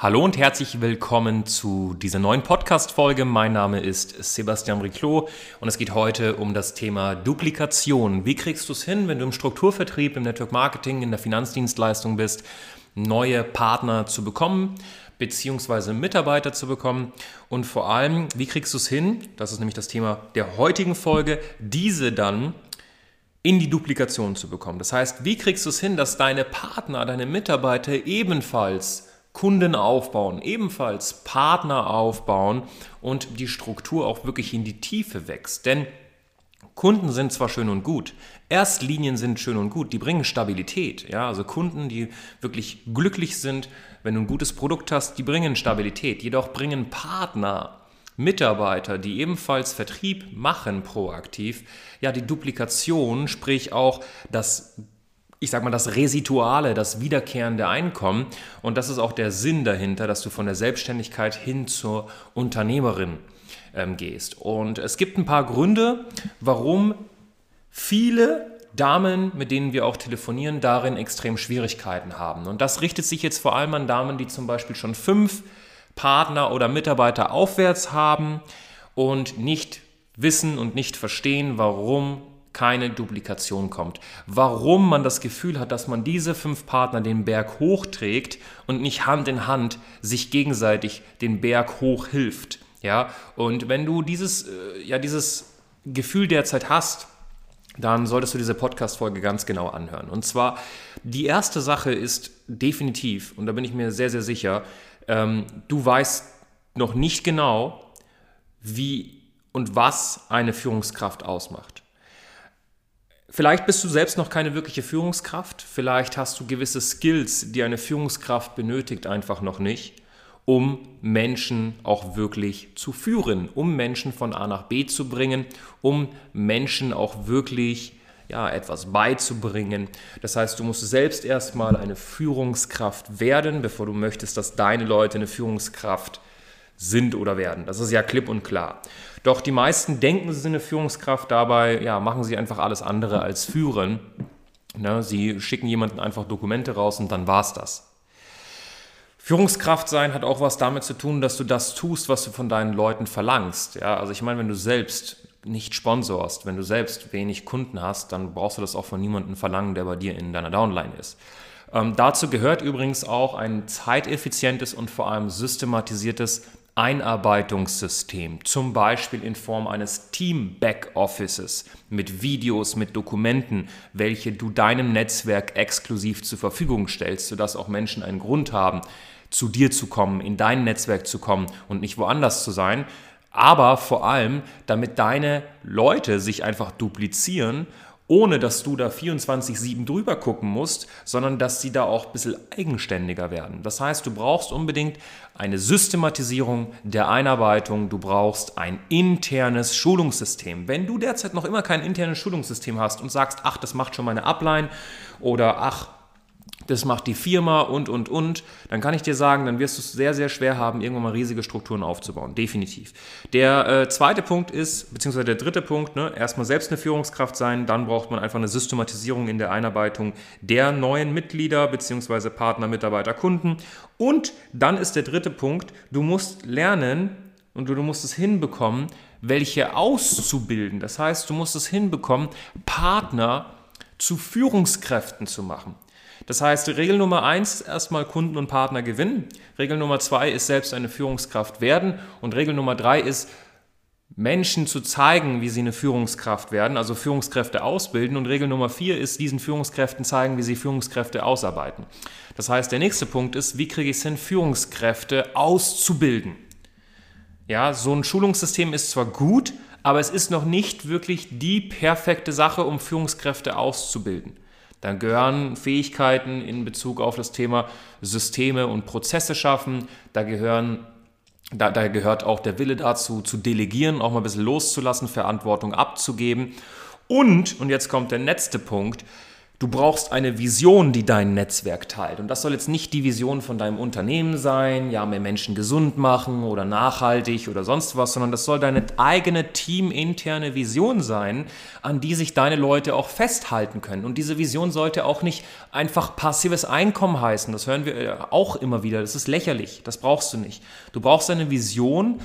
Hallo und herzlich willkommen zu dieser neuen Podcast-Folge. Mein Name ist Sebastian Riclot und es geht heute um das Thema Duplikation. Wie kriegst du es hin, wenn du im Strukturvertrieb, im Network Marketing, in der Finanzdienstleistung bist, neue Partner zu bekommen, beziehungsweise Mitarbeiter zu bekommen und vor allem, wie kriegst du es hin, das ist nämlich das Thema der heutigen Folge, diese dann in die Duplikation zu bekommen. Das heißt, wie kriegst du es hin, dass deine Partner, deine Mitarbeiter ebenfalls Kunden aufbauen, ebenfalls Partner aufbauen und die Struktur auch wirklich in die Tiefe wächst. Denn Kunden sind zwar schön und gut, Erstlinien sind schön und gut, die bringen Stabilität. Ja, also Kunden, die wirklich glücklich sind, wenn du ein gutes Produkt hast, die bringen Stabilität. Jedoch bringen Partner, Mitarbeiter, die ebenfalls Vertrieb machen proaktiv, ja, die Duplikation, sprich auch das ich sag mal, das Resituale, das wiederkehrende Einkommen. Und das ist auch der Sinn dahinter, dass du von der Selbstständigkeit hin zur Unternehmerin ähm, gehst. Und es gibt ein paar Gründe, warum viele Damen, mit denen wir auch telefonieren, darin extrem Schwierigkeiten haben. Und das richtet sich jetzt vor allem an Damen, die zum Beispiel schon fünf Partner oder Mitarbeiter aufwärts haben und nicht wissen und nicht verstehen, warum keine Duplikation kommt. Warum man das Gefühl hat, dass man diese fünf Partner den Berg hochträgt und nicht Hand in Hand sich gegenseitig den Berg hoch hilft. Ja, und wenn du dieses, äh, ja, dieses Gefühl derzeit hast, dann solltest du diese Podcast-Folge ganz genau anhören. Und zwar, die erste Sache ist definitiv, und da bin ich mir sehr, sehr sicher, ähm, du weißt noch nicht genau, wie und was eine Führungskraft ausmacht. Vielleicht bist du selbst noch keine wirkliche Führungskraft, vielleicht hast du gewisse Skills, die eine Führungskraft benötigt, einfach noch nicht, um Menschen auch wirklich zu führen, um Menschen von A nach B zu bringen, um Menschen auch wirklich ja, etwas beizubringen. Das heißt, du musst selbst erstmal eine Führungskraft werden, bevor du möchtest, dass deine Leute eine Führungskraft sind oder werden. Das ist ja klipp und klar. Doch die meisten denken, sie sind eine Führungskraft, dabei ja, machen sie einfach alles andere als führen. Ne, sie schicken jemanden einfach Dokumente raus und dann war es das. Führungskraft sein hat auch was damit zu tun, dass du das tust, was du von deinen Leuten verlangst. Ja, also ich meine, wenn du selbst nicht sponsorst, wenn du selbst wenig Kunden hast, dann brauchst du das auch von niemandem verlangen, der bei dir in deiner Downline ist. Ähm, dazu gehört übrigens auch ein zeiteffizientes und vor allem systematisiertes Einarbeitungssystem, zum Beispiel in Form eines Team-Backoffices mit Videos, mit Dokumenten, welche du deinem Netzwerk exklusiv zur Verfügung stellst, sodass auch Menschen einen Grund haben, zu dir zu kommen, in dein Netzwerk zu kommen und nicht woanders zu sein. Aber vor allem, damit deine Leute sich einfach duplizieren ohne dass du da 24-7 drüber gucken musst, sondern dass sie da auch ein bisschen eigenständiger werden. Das heißt, du brauchst unbedingt eine Systematisierung der Einarbeitung, du brauchst ein internes Schulungssystem. Wenn du derzeit noch immer kein internes Schulungssystem hast und sagst, ach, das macht schon meine Upline oder ach, das macht die Firma und, und, und, dann kann ich dir sagen, dann wirst du es sehr, sehr schwer haben, irgendwann mal riesige Strukturen aufzubauen. Definitiv. Der äh, zweite Punkt ist, beziehungsweise der dritte Punkt, ne, erstmal selbst eine Führungskraft sein, dann braucht man einfach eine Systematisierung in der Einarbeitung der neuen Mitglieder, beziehungsweise Partner, Mitarbeiter, Kunden. Und dann ist der dritte Punkt, du musst lernen und du, du musst es hinbekommen, welche auszubilden. Das heißt, du musst es hinbekommen, Partner zu Führungskräften zu machen. Das heißt, Regel Nummer eins ist erstmal Kunden und Partner gewinnen. Regel Nummer zwei ist selbst eine Führungskraft werden. Und Regel Nummer drei ist, Menschen zu zeigen, wie sie eine Führungskraft werden, also Führungskräfte ausbilden. Und Regel Nummer vier ist, diesen Führungskräften zeigen, wie sie Führungskräfte ausarbeiten. Das heißt, der nächste Punkt ist, wie kriege ich es hin, Führungskräfte auszubilden? Ja, so ein Schulungssystem ist zwar gut, aber es ist noch nicht wirklich die perfekte Sache, um Führungskräfte auszubilden. Dann gehören Fähigkeiten in Bezug auf das Thema Systeme und Prozesse schaffen. Da gehören Da, da gehört auch der Wille dazu, zu delegieren, auch mal ein bisschen loszulassen, Verantwortung abzugeben. Und, und jetzt kommt der letzte Punkt, Du brauchst eine Vision, die dein Netzwerk teilt. Und das soll jetzt nicht die Vision von deinem Unternehmen sein, ja, mehr Menschen gesund machen oder nachhaltig oder sonst was, sondern das soll deine eigene teaminterne Vision sein, an die sich deine Leute auch festhalten können. Und diese Vision sollte auch nicht einfach passives Einkommen heißen. Das hören wir äh, auch immer wieder. Das ist lächerlich. Das brauchst du nicht. Du brauchst eine Vision,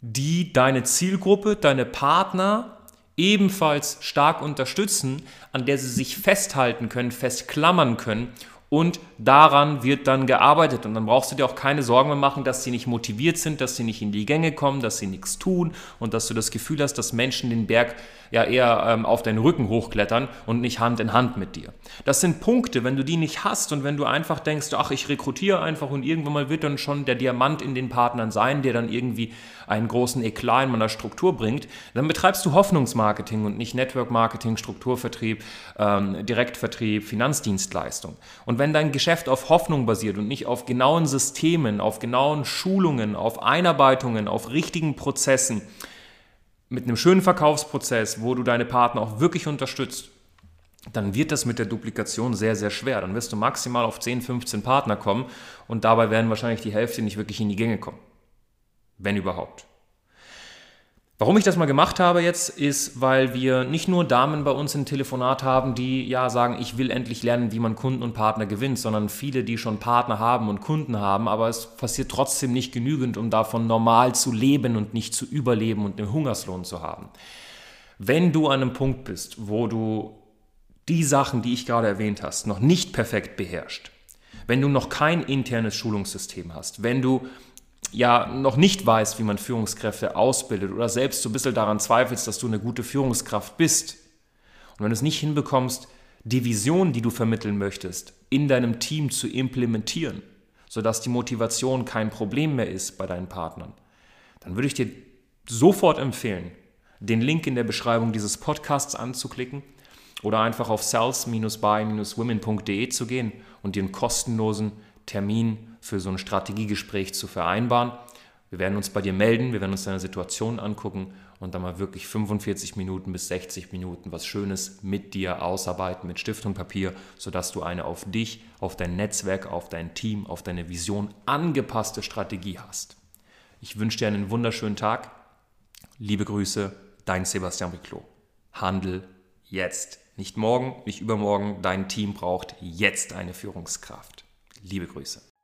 die deine Zielgruppe, deine Partner, ebenfalls stark unterstützen, an der sie sich festhalten können, festklammern können und daran wird dann gearbeitet. Und dann brauchst du dir auch keine Sorgen mehr machen, dass sie nicht motiviert sind, dass sie nicht in die Gänge kommen, dass sie nichts tun und dass du das Gefühl hast, dass Menschen den Berg ja eher ähm, auf deinen Rücken hochklettern und nicht Hand in Hand mit dir. Das sind Punkte, wenn du die nicht hast und wenn du einfach denkst, ach, ich rekrutiere einfach und irgendwann mal wird dann schon der Diamant in den Partnern sein, der dann irgendwie einen großen Eklat in meiner Struktur bringt, dann betreibst du Hoffnungsmarketing und nicht Network Marketing, Strukturvertrieb, ähm, Direktvertrieb, Finanzdienstleistung. Und wenn dein Geschäft auf Hoffnung basiert und nicht auf genauen Systemen, auf genauen Schulungen, auf Einarbeitungen, auf richtigen Prozessen, mit einem schönen Verkaufsprozess, wo du deine Partner auch wirklich unterstützt, dann wird das mit der Duplikation sehr, sehr schwer. Dann wirst du maximal auf 10, 15 Partner kommen und dabei werden wahrscheinlich die Hälfte nicht wirklich in die Gänge kommen. Wenn überhaupt. Warum ich das mal gemacht habe jetzt, ist, weil wir nicht nur Damen bei uns im Telefonat haben, die ja sagen, ich will endlich lernen, wie man Kunden und Partner gewinnt, sondern viele, die schon Partner haben und Kunden haben, aber es passiert trotzdem nicht genügend, um davon normal zu leben und nicht zu überleben und einen Hungerslohn zu haben. Wenn du an einem Punkt bist, wo du die Sachen, die ich gerade erwähnt hast, noch nicht perfekt beherrscht, wenn du noch kein internes Schulungssystem hast, wenn du ja noch nicht weißt, wie man Führungskräfte ausbildet oder selbst so ein bisschen daran zweifelst, dass du eine gute Führungskraft bist. Und wenn du es nicht hinbekommst, die Vision, die du vermitteln möchtest, in deinem Team zu implementieren, sodass die Motivation kein Problem mehr ist bei deinen Partnern, dann würde ich dir sofort empfehlen, den Link in der Beschreibung dieses Podcasts anzuklicken oder einfach auf sales-by-women.de zu gehen und dir einen kostenlosen Termin für so ein Strategiegespräch zu vereinbaren. Wir werden uns bei dir melden, wir werden uns deine Situation angucken und dann mal wirklich 45 Minuten bis 60 Minuten was Schönes mit dir ausarbeiten, mit Stift und Papier, sodass du eine auf dich, auf dein Netzwerk, auf dein Team, auf deine Vision angepasste Strategie hast. Ich wünsche dir einen wunderschönen Tag. Liebe Grüße, dein Sebastian Riclot. Handel jetzt. Nicht morgen, nicht übermorgen. Dein Team braucht jetzt eine Führungskraft. Liebe Grüße.